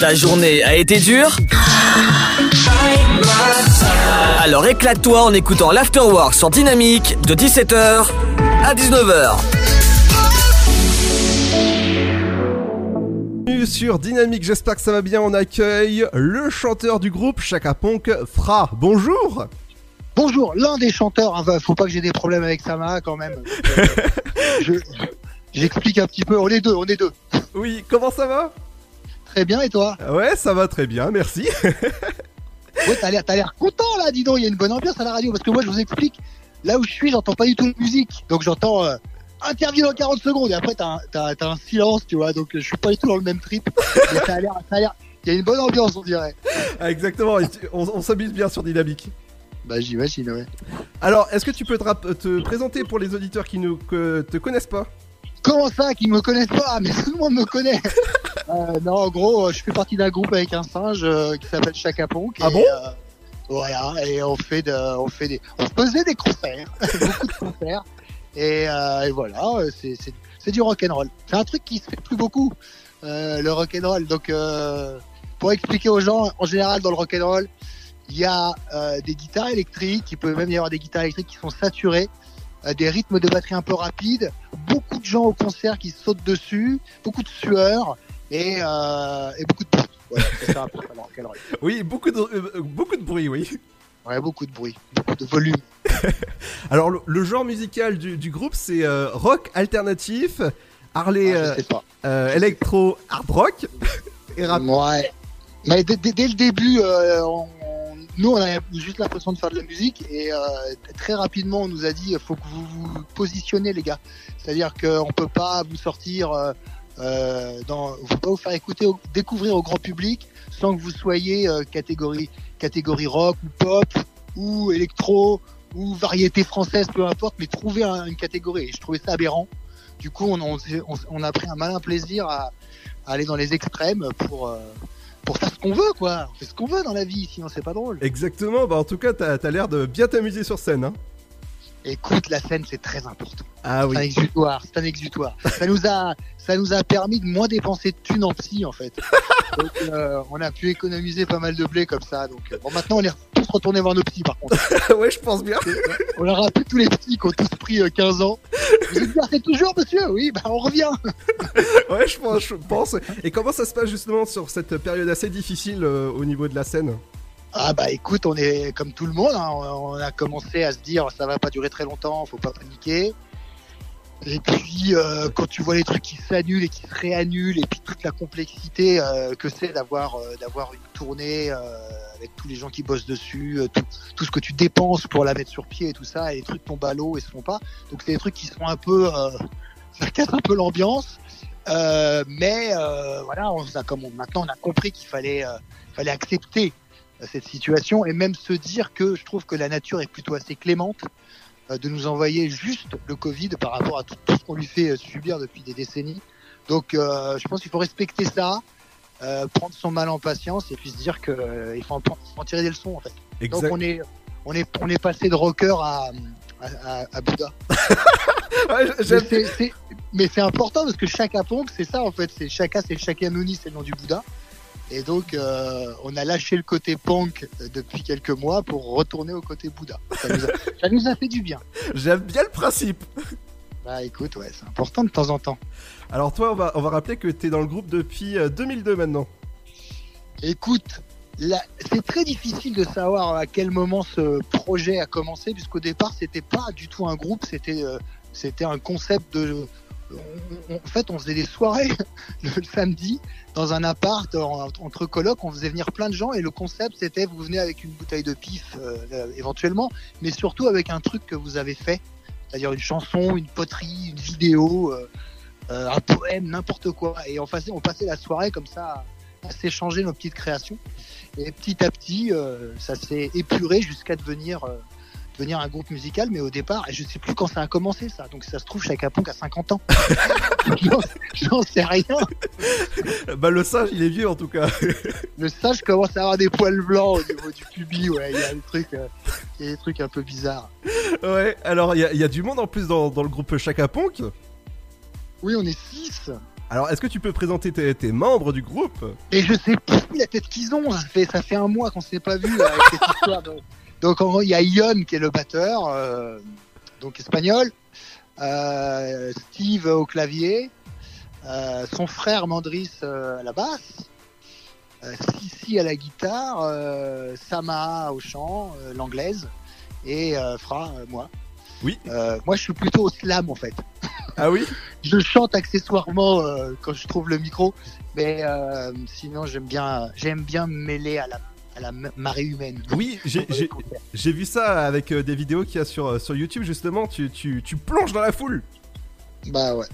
Ta journée a été dure Alors éclate-toi en écoutant l'Afterwork sur Dynamique de 17h à 19h. Bienvenue Sur Dynamique, j'espère que ça va bien. On accueille le chanteur du groupe Chaka Ponk, Fra. Bonjour. Bonjour, l'un des chanteurs, hein, faut pas que j'ai des problèmes avec Sama quand même. Euh, je- J'explique un petit peu, on est deux, on est deux. Oui, comment ça va? Très bien, et toi? Ouais, ça va très bien, merci. Ouais, t'as l'air, t'as l'air content là, dis donc, il y a une bonne ambiance à la radio, parce que moi je vous explique, là où je suis, j'entends pas du tout de musique, donc j'entends euh, interview dans 40 secondes, et après t'as un, t'as, t'as un silence, tu vois, donc euh, je suis pas du tout dans le même trip, mais ça a l'air, ça a l'air, il y a une bonne ambiance, on dirait. Ah, Exactement, on, on s'amuse bien sur Dynamique. Bah j'imagine, ouais. Alors, est-ce que tu peux te, rap- te présenter pour les auditeurs qui ne te connaissent pas? Comment ça, qu'ils me connaissent pas? Mais tout le monde me connaît. Euh, non, en gros, euh, je fais partie d'un groupe avec un singe euh, qui s'appelle Chaka Ponk. Ah et, bon? euh, Voilà, et on fait de, on fait des, on faisait des concerts, beaucoup de concerts, et, euh, et voilà, euh, c'est, c'est, c'est du rock and roll. C'est un truc qui se fait plus beaucoup, euh, le rock and roll. Donc, euh, pour expliquer aux gens, en général, dans le rock and roll, il y a euh, des guitares électriques, il peut même y avoir des guitares électriques qui sont saturées, euh, des rythmes de batterie un peu rapides, beaucoup de gens au concert qui sautent dessus, beaucoup de sueur et, euh, et beaucoup de bruit. Voilà, ça. Oui, beaucoup de, euh, beaucoup de bruit, oui. Ouais, beaucoup de bruit, beaucoup de volume. Alors, le, le genre musical du, du groupe, c'est euh, rock alternatif, Harley Ah, électro hard rock et rap. Ouais. Mais dès, dès- dès le début, on- nous, on avait juste l'impression de faire de la musique et euh, très rapidement, on nous a dit, faut que vous vous positionnez, les gars. C'est-à-dire qu'on peut pas vous sortir, euh, euh, dans, peut pas vous faire écouter, découvrir au grand public sans que vous soyez euh, catégorie, catégorie rock ou pop ou électro ou variété française, peu importe, mais trouver un- une catégorie. Et je trouvais ça aberrant. Du coup, on, a pris un malin plaisir à, à aller dans les extrêmes pour euh, pour faire ce qu'on veut, quoi. On fait ce qu'on veut dans la vie, sinon c'est pas drôle. Exactement, bah en tout cas, t'as as, l'air de bien t'amuser sur scène. Hein. Écoute, la scène, c'est très important. Ah C'est un exutoire, c'est un exutoire. Ça nous a, ça nous a permis de moins dépenser de thunes en psy, en fait. Donc, euh, on a pu économiser pas mal de blé comme ça. Donc, euh, bon, maintenant, on est tous retournés voir nos psys, par contre. ouais, je pense bien. On leur a rappelé tous les psys qui ont tous pris euh, 15 ans. Vous exercez toujours, monsieur? Oui, bah, on revient. Ouais, je pense, je pense. Et comment ça se passe justement sur cette période assez difficile euh, au niveau de la scène? Ah bah écoute, on est comme tout le monde, hein, on a commencé à se dire ça va pas durer très longtemps, faut pas paniquer. Et puis euh, quand tu vois les trucs qui s'annulent et qui se réannulent et puis toute la complexité euh, que c'est d'avoir euh, d'avoir une tournée euh, avec tous les gens qui bossent dessus, euh, tout, tout ce que tu dépenses pour la mettre sur pied et tout ça, et les trucs tombent à l'eau et se font pas. Donc c'est des trucs qui sont un peu euh, ça casse un peu l'ambiance. Mais voilà, on a comme maintenant on a compris qu'il fallait fallait accepter cette situation et même se dire que je trouve que la nature est plutôt assez clémente euh, de nous envoyer juste le Covid par rapport à tout, tout ce qu'on lui fait euh, subir depuis des décennies. Donc euh, je pense qu'il faut respecter ça, euh, prendre son mal en patience et puis se dire que euh, faut en, faut en tirer des leçons en fait. Donc on est on est on est passé de rocker à à, à, à Bouddha. Ouais, Mais c'est- important parce que Chaka Ponk, c'est ça en fait. C'est Chaka, c'est Shakyamuni, c'est le nom du Bouddha. Et donc, euh, on a lâché le côté punk euh, depuis quelques mois pour retourner au côté Bouddha. Ça nous a, ça nous a fait du bien. j'aime bien le principe. Bah écoute, ouais, c'est important de temps en temps. Alors toi, on va, on va rappeler que t'es dans le groupe depuis euh, 2002 maintenant. Écoute, c'est très difficile de savoir à quel moment ce projet a commencé, puisqu'au départ, c'était pas du tout un groupe, c'était euh, c'était un concept de. On- en fait, on faisait des soirées le samedi dans un appart en- entre colocs, on faisait venir plein de gens et le concept c'était vous venez avec une bouteille de pif euh, euh, éventuellement, mais surtout avec un truc que vous avez fait, c'est-à-dire une chanson, une poterie, une vidéo, euh, un poème, n'importe quoi. Et on passait, la soirée comme ça à s'échanger nos petites créations. Et petit à petit, ça s'est épuré jusqu'à devenir, devenir un groupe musical. Mais au départ, et je sais plus quand ça a commencé ça. Donc ça se trouve, Chaka Ponk a 50 ans. J'en- sais rien. Bah le singe, il est vieux en tout cas. Le sage commence à avoir des poils blancs au niveau du pubis. Ouais, il y a des trucs, euh, il y a des trucs un peu bizarres. ouais. Alors il y, a- il y a du monde en plus dans, dans le groupe Chaka Ponk. Oui, on est 6. Alors, est-ce que tu peux présenter tes, tes membres du groupe? Et je sais plus la tête qu'ils ont. Ça fait, ça fait un mois qu'on s'est pas vu avec cette histoire. de- Donc en gros, il y a Ion qui est le batteur, euh, donc espagnol. Euh, Steve au clavier. euh, son frère Mandris à la basse. Euh, Sissi à la guitare. euh, Sama au chant, euh, l'anglaise. Et euh, Fra, moi. Oui. Euh, moi, je suis plutôt au slam en fait. Ah oui? Je chante accessoirement euh, quand je trouve le micro, mais euh, sinon j'aime bien, j'aime bien me mêler à la, à la marée humaine. Oui, j'ai- vu ça avec euh, des vidéos qu'il y a sur, euh, sur YouTube, justement. Tu, tu, tu plonges dans la foule. Bah ouais.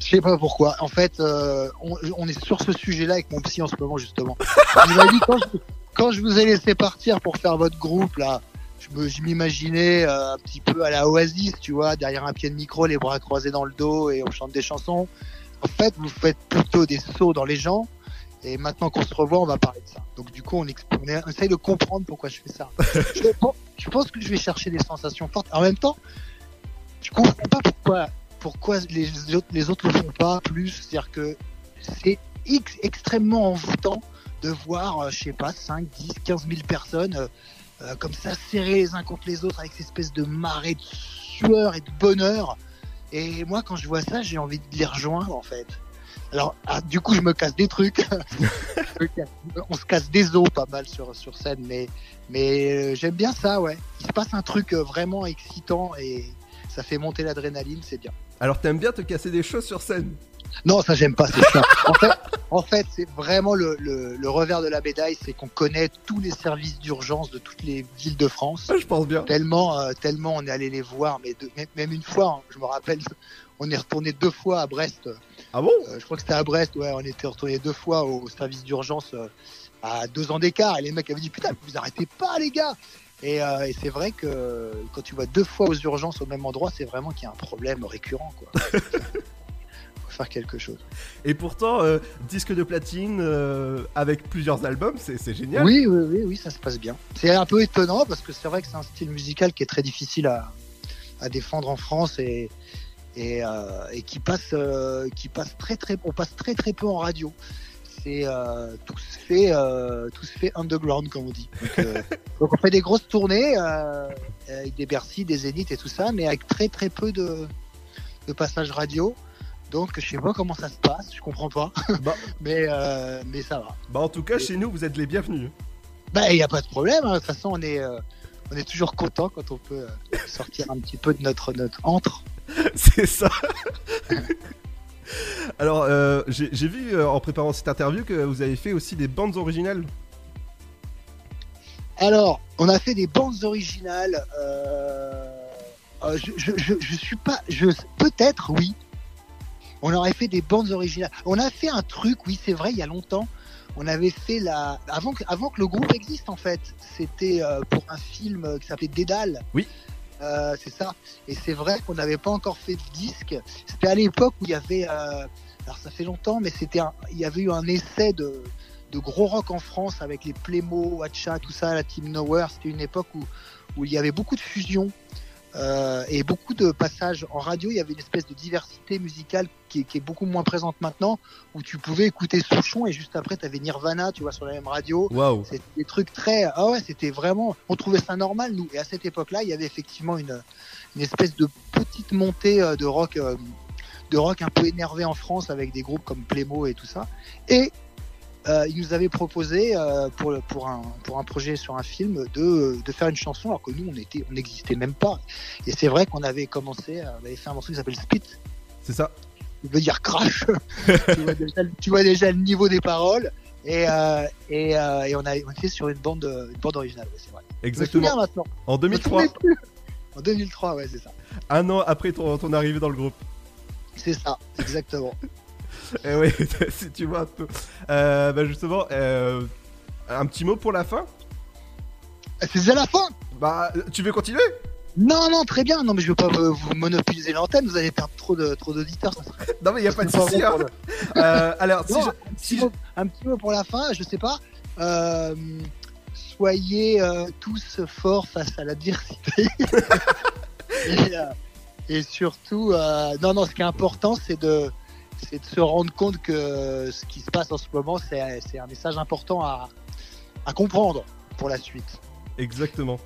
Je sais pas pourquoi. En fait, euh, on, on est sur ce sujet-là avec mon psy en ce moment justement. Il m'a dit quand je, quand je vous ai laissé partir pour faire votre groupe là, je m'imaginais euh, un petit peu à la Oasis, tu vois, derrière un pied de micro, les bras croisés dans le dos et on chante des chansons. En fait, vous faites plutôt des sauts dans les gens. Et maintenant qu'on se revoit, on va parler de ça. Donc du coup, on, essaye de comprendre pourquoi je fais ça. je, pense, que je vais chercher des sensations fortes. En même temps, je comprends pas pourquoi les autres les le font pas plus. C'est-à-dire que c'est ex- extrêmement envoûtant de voir, euh, je sais pas, 5, 10, 15 000 personnes euh, euh, comme ça serrées les uns contre les autres avec cette espèce de marée de sueur et de bonheur. Et moi, quand je vois ça, j'ai envie de les rejoindre en fait. Alors, ah, du coup, je me casse des trucs. On se casse des os pas mal sur, sur scène, mais, mais euh, j'aime bien ça, ouais. Il se passe un truc euh, vraiment excitant et ça fait monter l'adrénaline, c'est bien. Alors, t'aimes bien te casser des choses sur scène? Non, ça j'aime pas, c'est chiant. En fait, en fait c'est vraiment le, le, le revers de la médaille, c'est qu'on connaît tous les services d'urgence de toutes les villes de France. Je pense bien. Tellement, euh, tellement on est allé les voir, mais de- même, même une fois, hein, je me rappelle, on est retourné deux fois à Brest. Ah bon? Euh, je crois que c'était à Brest, ouais, on était retourné deux fois au service d'urgence euh, à deux ans d'écart. Et les mecs avaient dit putain, vous arrêtez pas les gars. Et, euh, et c'est vrai que quand tu vas deux fois aux urgences au même endroit, c'est vraiment qu'il y a un problème récurrent, quoi. Faire quelque chose. Et pourtant, euh, disque de platine euh, avec plusieurs albums, c'est génial. Oui, oui, oui, oui, ça se passe bien. C'est un peu étonnant parce que c'est vrai que c'est un style musical qui est très difficile à, à défendre en France et, et, euh, et qui passe, qui passe très très, on passe très très peu en radio. C'est tout se fait, tout se fait underground comme on dit. Donc, donc on fait des grosses tournées avec des Bercy, des Zénith et tout ça, mais avec très très peu de, de passages radio. Donc je sais pas comment ça se passe, je comprends pas, Bah. mais euh, mais ça va. Bah, en tout cas, chez nous, vous êtes les bienvenus. Bah, il n'y a pas de problème. hein. De toute façon, on est, euh, on est toujours content quand on peut euh, sortir un petit peu de notre, notre antre. c'est ça. Alors, j'ai vu en préparant cette interview que vous avez fait aussi des bandes originales. Alors, on a fait des bandes originales. Je, je, je, je suis pas. Je, peut-être, oui. On aurait fait des bandes originales. On a fait un truc, oui, c'est vrai, il y a longtemps. On avait fait la. Avant que, avant que le groupe existe, en fait. C'était euh, pour un film euh, qui s'appelait Dédale. Oui. Euh, c'est ça. Et c'est vrai qu'on n'avait pas encore fait de disque. C'était à l'époque où il y avait. euh, alors ça fait longtemps, mais c'était un- il y avait eu un essai de, de gros rock en France avec les Plémo, Watcha, tout ça, la Team Nowhere. C'était une époque où, où il y avait beaucoup de fusion euh, et beaucoup de passages en radio. Il y avait une espèce de diversité musicale qui est, qui est beaucoup moins présente maintenant, où tu pouvais écouter Souchon et juste après tu avais Nirvana, tu vois, sur la même radio. Waouh. C'était des trucs très. Ah ouais, c'était vraiment. On trouvait ça normal, nous. Et à cette époque-là, il y avait effectivement une, une espèce de petite montée euh, de rock, euh, de rock un peu énervé en France avec des groupes comme Plémo et tout ça. Et euh, il nous avait proposé euh, pour, un, pour un projet sur un film de, de faire une chanson alors que nous on était on n'existait même pas et c'est vrai qu'on avait commencé euh, on avait fait un morceau qui s'appelle Spit C'est ça. il veut dire crash. tu, vois déjà, tu vois déjà le niveau des paroles. Et, euh, et, et on, a, on était sur une bande, une bande originale, ouais, c'est vrai. Je me souviens Exactement. maintenant. En Je me 2003, souvenais plus. En 2003, ouais, c'est ça. un an après ton, ton arrivée dans le groupe. C'est ça, exactement. Eh oui, si tu vois un peu. Euh, bah justement, euh, un petit mot pour la fin? C'est déjà la fin Bah, tu veux continuer? Non, non, très bien. Non, mais je veux pas vous monopoliser l'antenne. Vous allez perdre trop de trop d'auditeurs. Non mais y a pas de souci. Hein. Euh, alors, si Non, je- un, si petit je- mot, un petit mot pour la fin. Je sais pas. Euh, soyez euh, tous forts face à l'adversité. et, et surtout, non, non, ce qui est important, c'est de c'est de se rendre compte que ce qui se passe en ce moment, c'est un message important à, à comprendre pour la suite. Exactement.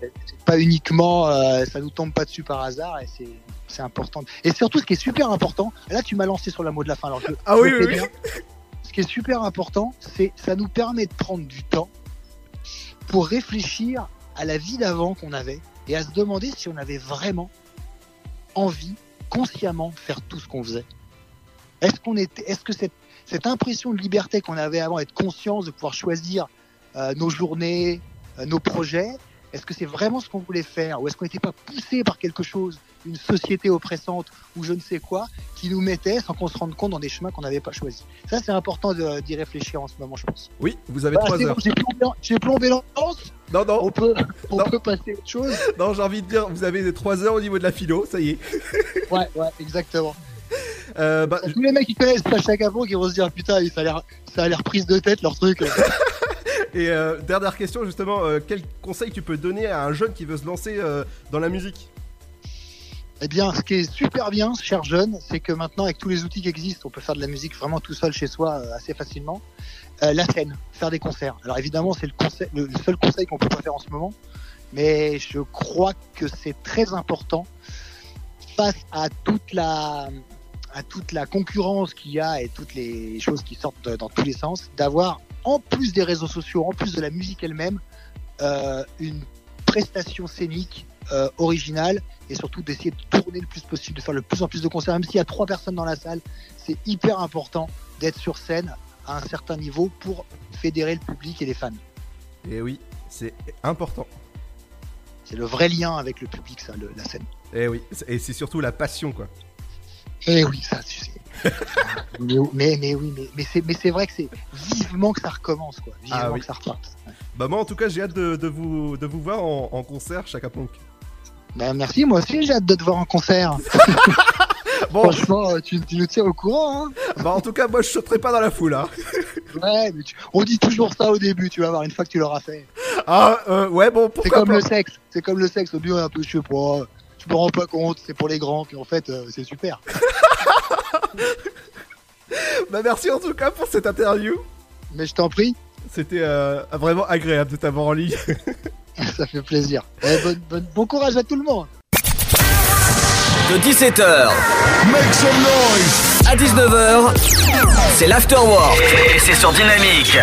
Pas uniquement, euh, ça nous tombe pas dessus par hasard et c'est important. Et surtout, ce qui est super important, là tu m'as lancé sur le mot de la fin. Alors je- Ah je oui, oui. Ce qui est super important, c'est ça nous permet de prendre du temps pour réfléchir à la vie d'avant qu'on avait et à se demander si on avait vraiment envie, consciemment, de faire tout ce qu'on faisait. Est-ce qu'on était, est-ce que cette, cette impression de liberté qu'on avait avant, être conscience de pouvoir choisir euh, nos journées, euh, nos projets, est-ce que c'est vraiment ce qu'on voulait faire? Ou est-ce qu'on n'était pas poussé par quelque chose, une société oppressante ou je ne sais quoi, qui nous mettait sans qu'on se rende compte dans des chemins qu'on n'avait pas choisis? Ça, c'est important de- d'y réfléchir en ce moment, je pense. Oui, vous avez 3 c'est heures. bon, j'ai plombé, l'ambiance. Non, non, On peut, on Non. peut passer à autre chose. non, j'ai envie de dire, vous avez 3 heures au niveau de la philo, ça y est. Ouais, ouais, exactement. Euh, bah, Tous les mecs qui connaissent Sacha Capon qui vont se dire putain, ça a l'air, ça a l'air prise de tête leur truc. et euh, dernière question, justement, euh, quel conseil tu peux donner à un jeune qui veut se lancer euh, dans la musique? Eh bien, ce qui est super bien, cher jeune, c'est que maintenant, avec tous les outils qui existent, on peut faire de la musique vraiment tout seul chez soi euh, assez facilement. Euh, la scène, faire des concerts. Alors évidemment, c'est le, conseil, le seul conseil qu'on peut pas faire en ce moment, mais je crois que c'est très important face à toute la à toute la concurrence qu'il y a et toutes les choses qui sortent dans tous les sens, d'avoir en plus des réseaux sociaux, en plus de la musique elle-même, euh, une prestation scénique euh, originale et surtout d'essayer de tourner le plus possible, de faire le plus en plus de concerts, même s'il y a trois personnes dans la salle, c'est hyper important d'être sur scène à un certain niveau pour fédérer le public et les fans. Et oui, c'est important. C'est le vrai lien avec le public, ça, le- la scène. Et oui, et c'est surtout la passion, quoi. Eh oui, ça, tu sais. mais, mais, mais oui, mais, mais c'est, mais c'est vrai que c'est vivement que ça recommence, quoi. Vivement Ah oui. que ça reparte. Bah moi, en tout cas, j'ai hâte de, de vous, de vous voir en, en concert, Chaka Ponk. Ben, merci, moi aussi j'ai hâte de te voir en concert. Bon, Franchement, euh, tu, tu nous tiens au courant, hein. bah en tout cas, moi, je sauterai pas dans la foule, hein. Ouais, mais tu- on dit toujours ça au début, tu vas voir, une fois que tu l'auras fait. Ah, euh, ouais, bon, C'est pourquoi comme pas le sexe, c'est comme le sexe, au début on est un peu, je sais pas, je me rends pas compte, c'est pour les grands, puis en fait euh, c'est super. Bah merci en tout cas pour cette interview. Mais je t'en prie, C'était euh, vraiment agréable de t'avoir en ligne. ça fait plaisir. Eh, bon courage à tout le monde. De 17h à 19h, c'est l'Afterwork. Et c'est sur Dynamique.